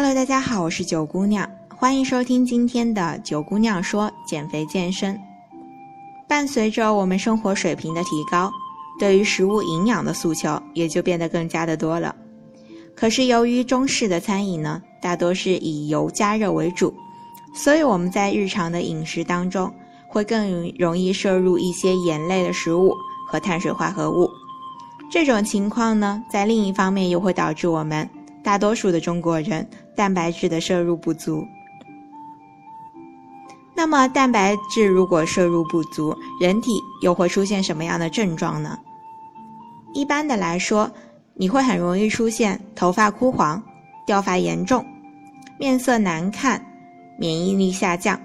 Hello，大家好，我是九姑娘，欢迎收听今天的九姑娘说减肥健身。伴随着我们生活水平的提高，对于食物营养的诉求也就变得更加的多了。可是由于中式的餐饮呢，大多是以油加热为主，所以我们在日常的饮食当中会更容易摄入一些盐类的食物和碳水化合物。这种情况呢，在另一方面又会导致我们。大多数的中国人蛋白质的摄入不足。那么，蛋白质如果摄入不足，人体又会出现什么样的症状呢？一般的来说，你会很容易出现头发枯黄、掉发严重、面色难看、免疫力下降。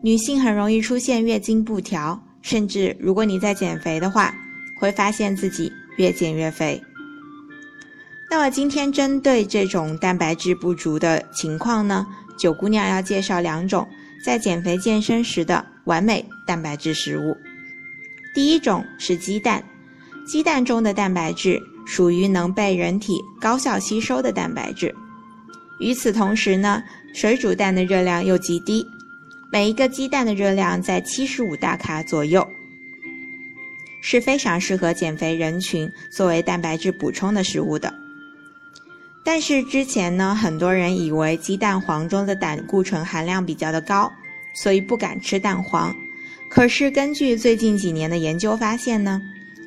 女性很容易出现月经不调，甚至如果你在减肥的话，会发现自己越减越肥。那么今天针对这种蛋白质不足的情况呢，九姑娘要介绍两种在减肥健身时的完美蛋白质食物。第一种是鸡蛋，鸡蛋中的蛋白质属于能被人体高效吸收的蛋白质。与此同时呢，水煮蛋的热量又极低，每一个鸡蛋的热量在七十五大卡左右，是非常适合减肥人群作为蛋白质补充的食物的。但是之前呢，很多人以为鸡蛋黄中的胆固醇含量比较的高，所以不敢吃蛋黄。可是根据最近几年的研究发现呢，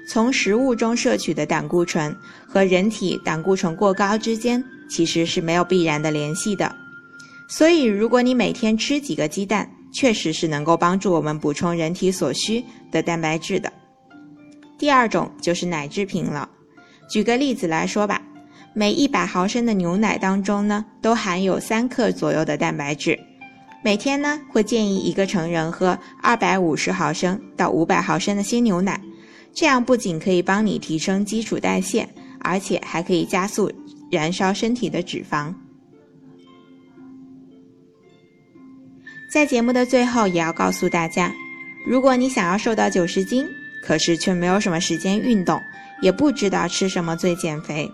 从食物中摄取的胆固醇和人体胆固醇过高之间其实是没有必然的联系的。所以如果你每天吃几个鸡蛋，确实是能够帮助我们补充人体所需的蛋白质的。第二种就是奶制品了，举个例子来说吧。每一百毫升的牛奶当中呢，都含有三克左右的蛋白质。每天呢，会建议一个成人喝二百五十毫升到五百毫升的鲜牛奶，这样不仅可以帮你提升基础代谢，而且还可以加速燃烧身体的脂肪。在节目的最后，也要告诉大家，如果你想要瘦到九十斤，可是却没有什么时间运动，也不知道吃什么最减肥。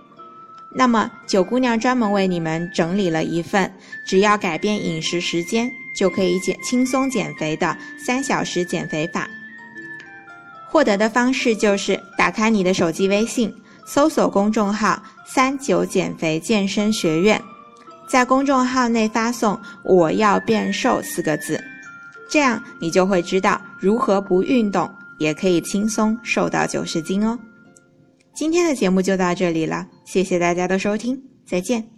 那么，九姑娘专门为你们整理了一份，只要改变饮食时间就可以减轻松减肥的三小时减肥法。获得的方式就是打开你的手机微信，搜索公众号“三九减肥健身学院”，在公众号内发送“我要变瘦”四个字，这样你就会知道如何不运动也可以轻松瘦到九十斤哦。今天的节目就到这里了，谢谢大家的收听，再见。